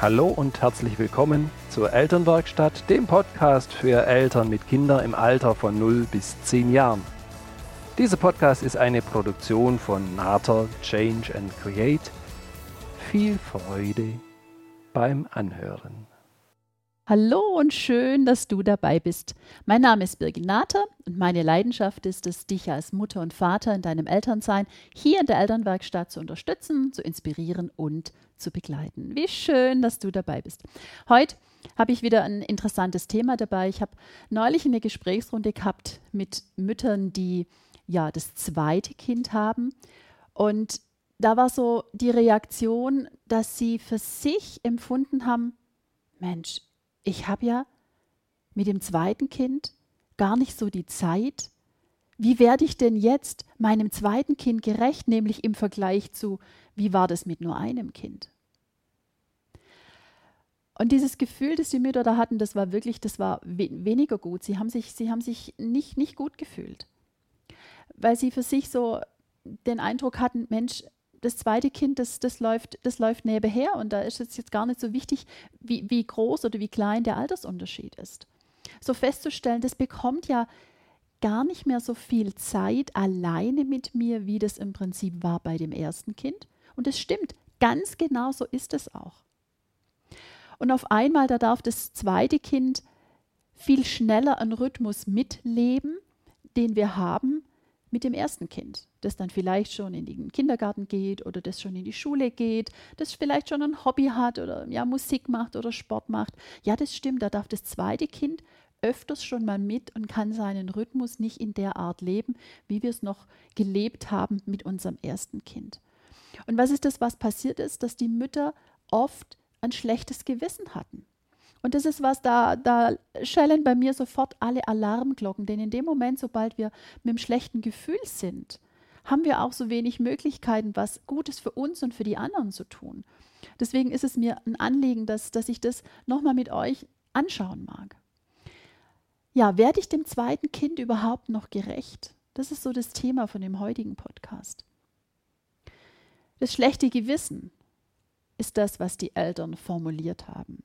Hallo und herzlich willkommen zur Elternwerkstatt, dem Podcast für Eltern mit Kindern im Alter von 0 bis 10 Jahren. Dieser Podcast ist eine Produktion von Nater Change and Create. Viel Freude beim Anhören. Hallo und schön, dass du dabei bist. Mein Name ist Birgit Nater und meine Leidenschaft ist es, dich als Mutter und Vater in deinem Elternsein hier in der Elternwerkstatt zu unterstützen, zu inspirieren und zu begleiten. Wie schön, dass du dabei bist. Heute habe ich wieder ein interessantes Thema dabei. Ich habe neulich eine Gesprächsrunde gehabt mit Müttern, die ja das zweite Kind haben. Und da war so die Reaktion, dass sie für sich empfunden haben, Mensch, ich habe ja mit dem zweiten Kind gar nicht so die Zeit. Wie werde ich denn jetzt meinem zweiten Kind gerecht, nämlich im Vergleich zu, wie war das mit nur einem Kind? Und dieses Gefühl, das die Mütter da hatten, das war wirklich, das war we weniger gut. Sie haben sich, sie haben sich nicht, nicht gut gefühlt, weil sie für sich so den Eindruck hatten, Mensch, das zweite Kind, das, das, läuft, das läuft nebenher und da ist es jetzt gar nicht so wichtig, wie, wie groß oder wie klein der Altersunterschied ist. So festzustellen, das bekommt ja gar nicht mehr so viel Zeit alleine mit mir, wie das im Prinzip war bei dem ersten Kind. Und es stimmt, ganz genau so ist es auch. Und auf einmal, da darf das zweite Kind viel schneller einen Rhythmus mitleben, den wir haben mit dem ersten Kind, das dann vielleicht schon in den Kindergarten geht oder das schon in die Schule geht, das vielleicht schon ein Hobby hat oder ja Musik macht oder Sport macht. Ja, das stimmt, da darf das zweite Kind öfters schon mal mit und kann seinen Rhythmus nicht in der Art leben, wie wir es noch gelebt haben mit unserem ersten Kind. Und was ist das, was passiert ist, dass die Mütter oft ein schlechtes Gewissen hatten. Und das ist was, da, da schellen bei mir sofort alle Alarmglocken, denn in dem Moment, sobald wir mit einem schlechten Gefühl sind, haben wir auch so wenig Möglichkeiten, was Gutes für uns und für die anderen zu tun. Deswegen ist es mir ein Anliegen, dass, dass ich das nochmal mit euch anschauen mag. Ja, werde ich dem zweiten Kind überhaupt noch gerecht? Das ist so das Thema von dem heutigen Podcast. Das schlechte Gewissen, ist das, was die Eltern formuliert haben.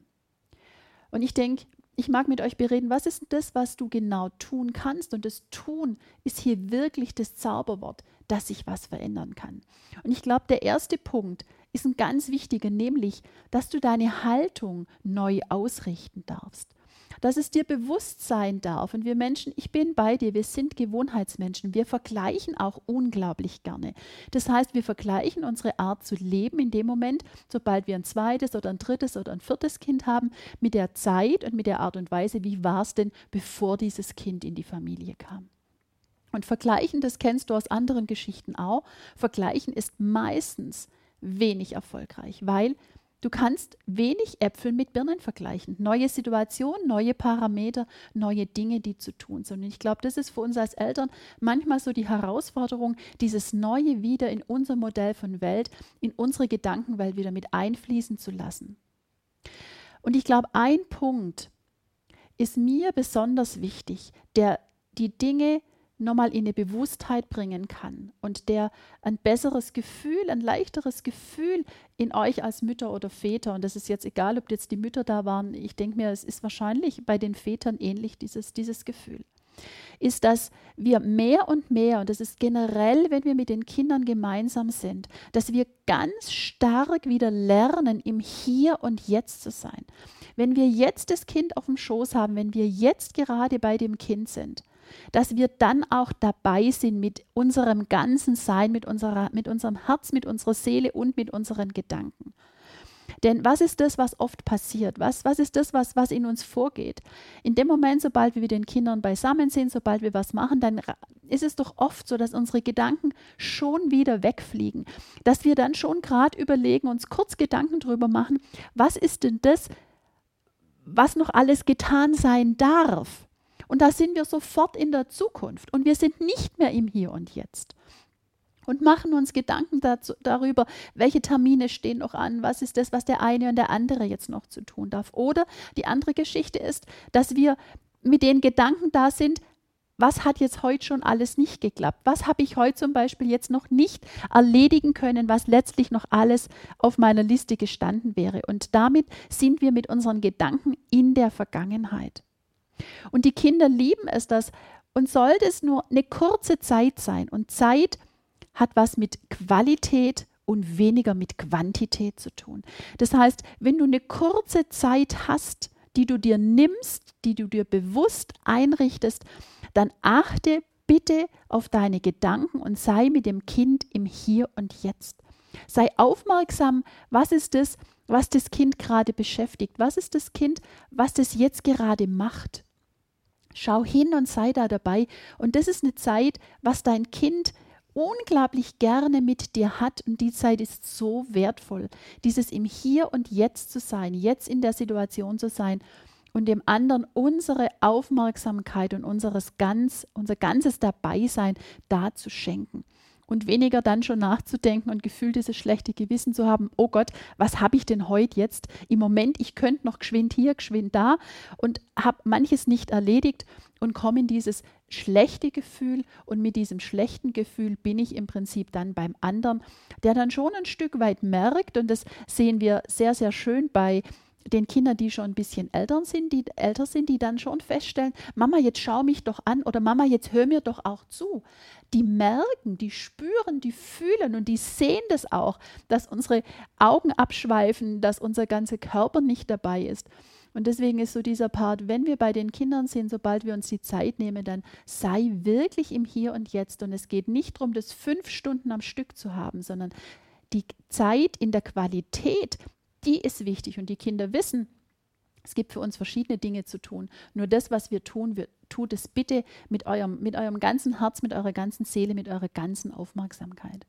Und ich denke, ich mag mit euch bereden, was ist das, was du genau tun kannst? Und das Tun ist hier wirklich das Zauberwort, dass sich was verändern kann. Und ich glaube, der erste Punkt ist ein ganz wichtiger, nämlich, dass du deine Haltung neu ausrichten darfst dass es dir bewusst sein darf. Und wir Menschen, ich bin bei dir, wir sind Gewohnheitsmenschen. Wir vergleichen auch unglaublich gerne. Das heißt, wir vergleichen unsere Art zu leben in dem Moment, sobald wir ein zweites oder ein drittes oder ein viertes Kind haben, mit der Zeit und mit der Art und Weise, wie war es denn, bevor dieses Kind in die Familie kam. Und vergleichen, das kennst du aus anderen Geschichten auch, vergleichen ist meistens wenig erfolgreich, weil Du kannst wenig Äpfel mit Birnen vergleichen. Neue Situationen, neue Parameter, neue Dinge, die zu tun sind. Und ich glaube, das ist für uns als Eltern manchmal so die Herausforderung, dieses Neue wieder in unser Modell von Welt, in unsere Gedankenwelt wieder mit einfließen zu lassen. Und ich glaube, ein Punkt ist mir besonders wichtig, der die Dinge nochmal in eine Bewusstheit bringen kann und der ein besseres Gefühl, ein leichteres Gefühl in euch als Mütter oder Väter, und das ist jetzt egal, ob jetzt die Mütter da waren, ich denke mir, es ist wahrscheinlich bei den Vätern ähnlich, dieses, dieses Gefühl, ist, dass wir mehr und mehr, und das ist generell, wenn wir mit den Kindern gemeinsam sind, dass wir ganz stark wieder lernen, im Hier und Jetzt zu sein. Wenn wir jetzt das Kind auf dem Schoß haben, wenn wir jetzt gerade bei dem Kind sind, dass wir dann auch dabei sind mit unserem ganzen Sein, mit, unserer, mit unserem Herz, mit unserer Seele und mit unseren Gedanken. Denn was ist das, was oft passiert? Was, was ist das, was, was in uns vorgeht? In dem Moment, sobald wir mit den Kindern beisammen sind, sobald wir was machen, dann ist es doch oft so, dass unsere Gedanken schon wieder wegfliegen. Dass wir dann schon gerade überlegen, uns kurz Gedanken darüber machen, was ist denn das, was noch alles getan sein darf? Und da sind wir sofort in der Zukunft und wir sind nicht mehr im Hier und Jetzt. Und machen uns Gedanken dazu, darüber, welche Termine stehen noch an, was ist das, was der eine und der andere jetzt noch zu tun darf. Oder die andere Geschichte ist, dass wir mit den Gedanken da sind, was hat jetzt heute schon alles nicht geklappt? Was habe ich heute zum Beispiel jetzt noch nicht erledigen können, was letztlich noch alles auf meiner Liste gestanden wäre? Und damit sind wir mit unseren Gedanken in der Vergangenheit. Und die Kinder lieben es, dass und sollte es nur eine kurze Zeit sein. Und Zeit hat was mit Qualität und weniger mit Quantität zu tun. Das heißt, wenn du eine kurze Zeit hast, die du dir nimmst, die du dir bewusst einrichtest, dann achte bitte auf deine Gedanken und sei mit dem Kind im Hier und Jetzt. Sei aufmerksam, was ist es, was das Kind gerade beschäftigt? Was ist das Kind, was das jetzt gerade macht? Schau hin und sei da dabei. Und das ist eine Zeit, was dein Kind unglaublich gerne mit dir hat. Und die Zeit ist so wertvoll. Dieses im Hier und Jetzt zu sein, jetzt in der Situation zu sein und dem anderen unsere Aufmerksamkeit und unseres ganz, unser ganzes Dabeisein da zu schenken und weniger dann schon nachzudenken und gefühlt dieses schlechte Gewissen zu haben, oh Gott, was habe ich denn heute jetzt? Im Moment, ich könnte noch geschwind hier, geschwind da und habe manches nicht erledigt und komme in dieses schlechte Gefühl und mit diesem schlechten Gefühl bin ich im Prinzip dann beim anderen, der dann schon ein Stück weit merkt und das sehen wir sehr, sehr schön bei den Kindern, die schon ein bisschen älter sind, die älter sind, die dann schon feststellen, Mama, jetzt schau mich doch an oder Mama, jetzt hör mir doch auch zu. Die merken, die spüren, die fühlen und die sehen das auch, dass unsere Augen abschweifen, dass unser ganzer Körper nicht dabei ist. Und deswegen ist so dieser Part, wenn wir bei den Kindern sind, sobald wir uns die Zeit nehmen, dann sei wirklich im Hier und Jetzt. Und es geht nicht darum, das fünf Stunden am Stück zu haben, sondern die Zeit in der Qualität, die ist wichtig und die Kinder wissen, es gibt für uns verschiedene Dinge zu tun. Nur das, was wir tun, wir, tut es bitte mit eurem, mit eurem ganzen Herz, mit eurer ganzen Seele, mit eurer ganzen Aufmerksamkeit.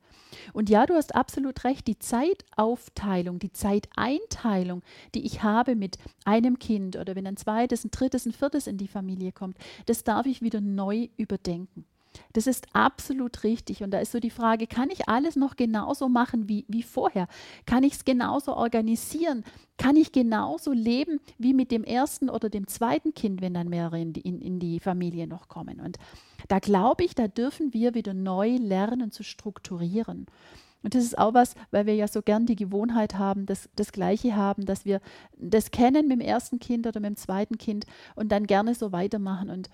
Und ja, du hast absolut recht, die Zeitaufteilung, die Zeiteinteilung, die ich habe mit einem Kind oder wenn ein zweites, ein drittes, ein viertes in die Familie kommt, das darf ich wieder neu überdenken. Das ist absolut richtig. Und da ist so die Frage, kann ich alles noch genauso machen wie, wie vorher? Kann ich es genauso organisieren? Kann ich genauso leben wie mit dem ersten oder dem zweiten Kind, wenn dann mehrere in die, in, in die Familie noch kommen? Und da glaube ich, da dürfen wir wieder neu lernen zu strukturieren. Und das ist auch was, weil wir ja so gern die Gewohnheit haben, das, das Gleiche haben, dass wir das kennen mit dem ersten Kind oder mit dem zweiten Kind und dann gerne so weitermachen. Und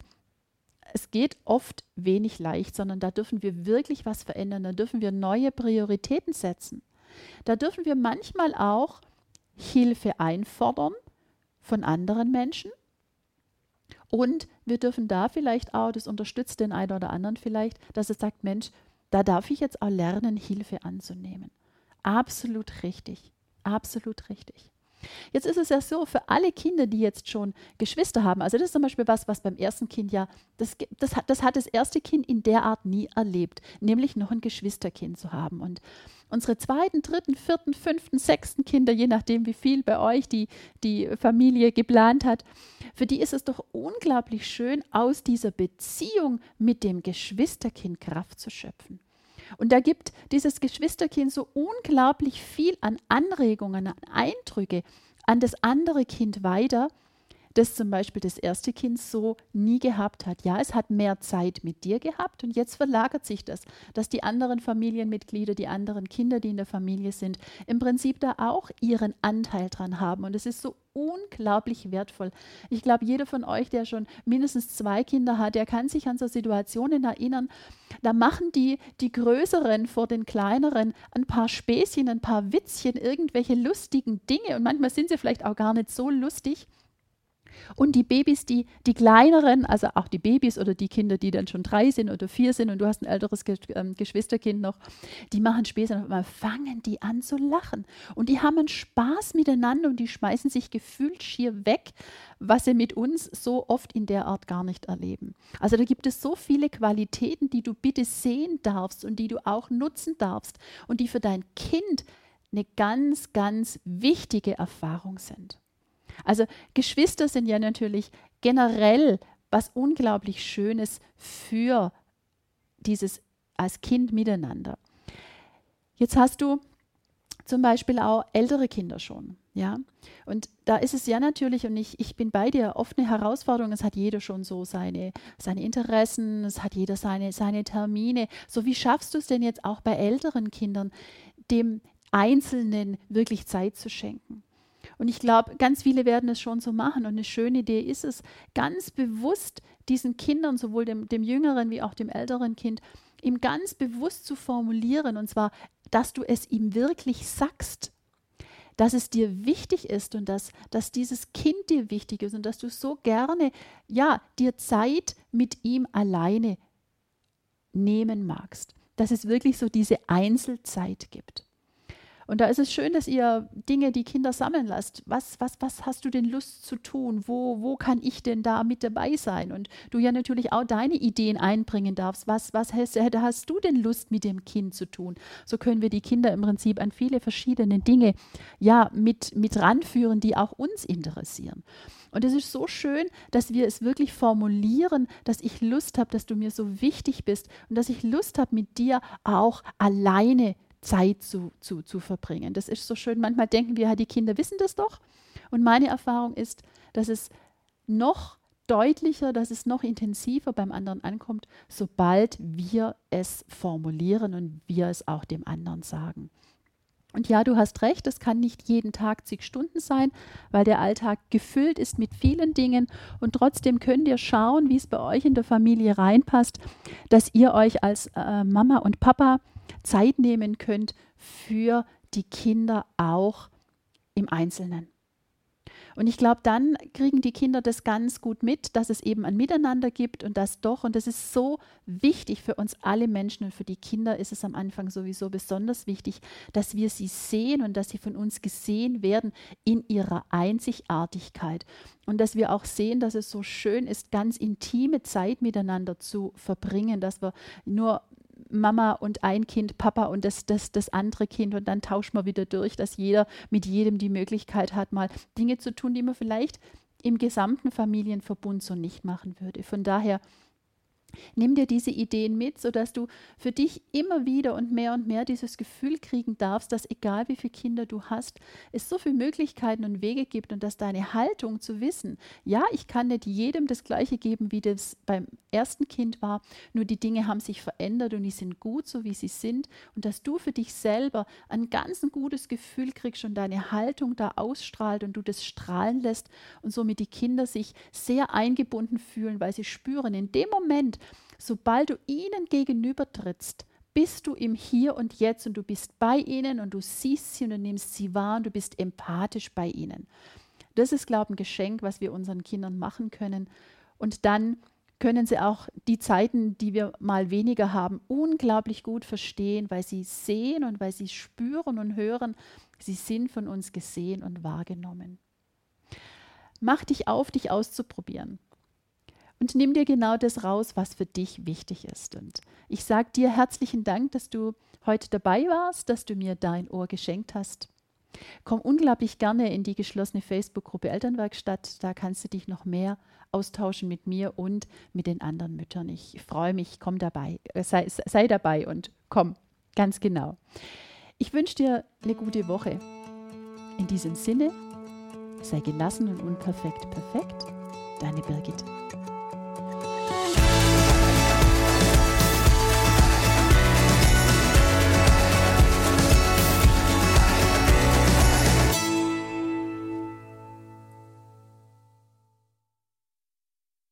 es geht oft wenig leicht, sondern da dürfen wir wirklich was verändern, da dürfen wir neue Prioritäten setzen. Da dürfen wir manchmal auch Hilfe einfordern von anderen Menschen. Und wir dürfen da vielleicht auch, das unterstützt den einen oder anderen vielleicht, dass er sagt, Mensch, da darf ich jetzt auch lernen, Hilfe anzunehmen. Absolut richtig, absolut richtig. Jetzt ist es ja so, für alle Kinder, die jetzt schon Geschwister haben, also das ist zum Beispiel was, was beim ersten Kind ja, das, das, das hat das erste Kind in der Art nie erlebt, nämlich noch ein Geschwisterkind zu haben. Und unsere zweiten, dritten, vierten, fünften, sechsten Kinder, je nachdem, wie viel bei euch die, die Familie geplant hat, für die ist es doch unglaublich schön, aus dieser Beziehung mit dem Geschwisterkind Kraft zu schöpfen. Und da gibt dieses Geschwisterkind so unglaublich viel an Anregungen, an Eindrücke an das andere Kind weiter, das zum Beispiel das erste Kind so nie gehabt hat. Ja, es hat mehr Zeit mit dir gehabt und jetzt verlagert sich das, dass die anderen Familienmitglieder, die anderen Kinder, die in der Familie sind, im Prinzip da auch ihren Anteil dran haben. Und es ist so unglaublich wertvoll. Ich glaube, jeder von euch, der schon mindestens zwei Kinder hat, der kann sich an so Situationen erinnern. Da machen die, die Größeren vor den Kleineren ein paar Späßchen, ein paar Witzchen, irgendwelche lustigen Dinge. Und manchmal sind sie vielleicht auch gar nicht so lustig. Und die Babys, die, die kleineren, also auch die Babys oder die Kinder, die dann schon drei sind oder vier sind und du hast ein älteres Ge ähm, Geschwisterkind noch, die machen und auf einmal fangen die an zu lachen. Und die haben einen Spaß miteinander und die schmeißen sich gefühlt schier weg, was sie mit uns so oft in der Art gar nicht erleben. Also da gibt es so viele Qualitäten, die du bitte sehen darfst und die du auch nutzen darfst und die für dein Kind eine ganz, ganz wichtige Erfahrung sind. Also Geschwister sind ja natürlich generell was unglaublich Schönes für dieses als Kind miteinander. Jetzt hast du zum Beispiel auch ältere Kinder schon. Ja, und da ist es ja natürlich, und ich, ich bin bei dir, oft eine Herausforderung. Es hat jeder schon so seine, seine Interessen, es hat jeder seine, seine Termine. So, wie schaffst du es denn jetzt auch bei älteren Kindern, dem Einzelnen wirklich Zeit zu schenken? Und ich glaube, ganz viele werden es schon so machen. Und eine schöne Idee ist es, ganz bewusst diesen Kindern, sowohl dem, dem jüngeren wie auch dem älteren Kind, ihm ganz bewusst zu formulieren. Und zwar, dass du es ihm wirklich sagst dass es dir wichtig ist und dass, dass dieses Kind dir wichtig ist und dass du so gerne, ja, dir Zeit mit ihm alleine nehmen magst. Dass es wirklich so diese Einzelzeit gibt. Und da ist es schön, dass ihr Dinge, die Kinder sammeln lasst. Was, was, was hast du denn Lust zu tun? Wo, wo kann ich denn da mit dabei sein? Und du ja natürlich auch deine Ideen einbringen darfst. Was, was hast, hast du denn Lust mit dem Kind zu tun? So können wir die Kinder im Prinzip an viele verschiedene Dinge ja mit, mit ranführen, die auch uns interessieren. Und es ist so schön, dass wir es wirklich formulieren, dass ich Lust habe, dass du mir so wichtig bist und dass ich Lust habe, mit dir auch alleine Zeit zu, zu, zu verbringen. Das ist so schön. Manchmal denken wir, die Kinder wissen das doch. Und meine Erfahrung ist, dass es noch deutlicher, dass es noch intensiver beim anderen ankommt, sobald wir es formulieren und wir es auch dem anderen sagen. Und ja, du hast recht, es kann nicht jeden Tag zig Stunden sein, weil der Alltag gefüllt ist mit vielen Dingen. Und trotzdem könnt ihr schauen, wie es bei euch in der Familie reinpasst, dass ihr euch als äh, Mama und Papa Zeit nehmen könnt für die Kinder auch im Einzelnen. Und ich glaube, dann kriegen die Kinder das ganz gut mit, dass es eben ein Miteinander gibt und das doch. Und das ist so wichtig für uns alle Menschen und für die Kinder ist es am Anfang sowieso besonders wichtig, dass wir sie sehen und dass sie von uns gesehen werden in ihrer Einzigartigkeit. Und dass wir auch sehen, dass es so schön ist, ganz intime Zeit miteinander zu verbringen, dass wir nur Mama und ein Kind, Papa und das, das, das andere Kind und dann tauschen wir wieder durch, dass jeder mit jedem die Möglichkeit hat, mal Dinge zu tun, die man vielleicht im gesamten Familienverbund so nicht machen würde. Von daher Nimm dir diese Ideen mit, sodass du für dich immer wieder und mehr und mehr dieses Gefühl kriegen darfst, dass egal wie viele Kinder du hast, es so viele Möglichkeiten und Wege gibt und dass deine Haltung zu wissen, ja, ich kann nicht jedem das Gleiche geben, wie das beim ersten Kind war, nur die Dinge haben sich verändert und die sind gut, so wie sie sind und dass du für dich selber ein ganz ein gutes Gefühl kriegst und deine Haltung da ausstrahlt und du das strahlen lässt und somit die Kinder sich sehr eingebunden fühlen, weil sie spüren, in dem Moment, sobald du ihnen gegenüber trittst, bist du im Hier und Jetzt und du bist bei ihnen und du siehst sie und du nimmst sie wahr und du bist empathisch bei ihnen. Das ist, glaube ich, ein Geschenk, was wir unseren Kindern machen können. Und dann können sie auch die Zeiten, die wir mal weniger haben, unglaublich gut verstehen, weil sie sehen und weil sie spüren und hören, sie sind von uns gesehen und wahrgenommen. Mach dich auf, dich auszuprobieren und nimm dir genau das raus, was für dich wichtig ist. Und ich sage dir herzlichen Dank, dass du heute dabei warst, dass du mir dein Ohr geschenkt hast. Komm unglaublich gerne in die geschlossene Facebook-Gruppe Elternwerkstatt. Da kannst du dich noch mehr austauschen mit mir und mit den anderen Müttern. Ich freue mich, komm dabei, äh, sei, sei dabei und komm, ganz genau. Ich wünsche dir eine gute Woche. In diesem Sinne, sei gelassen und unperfekt perfekt. Deine Birgit.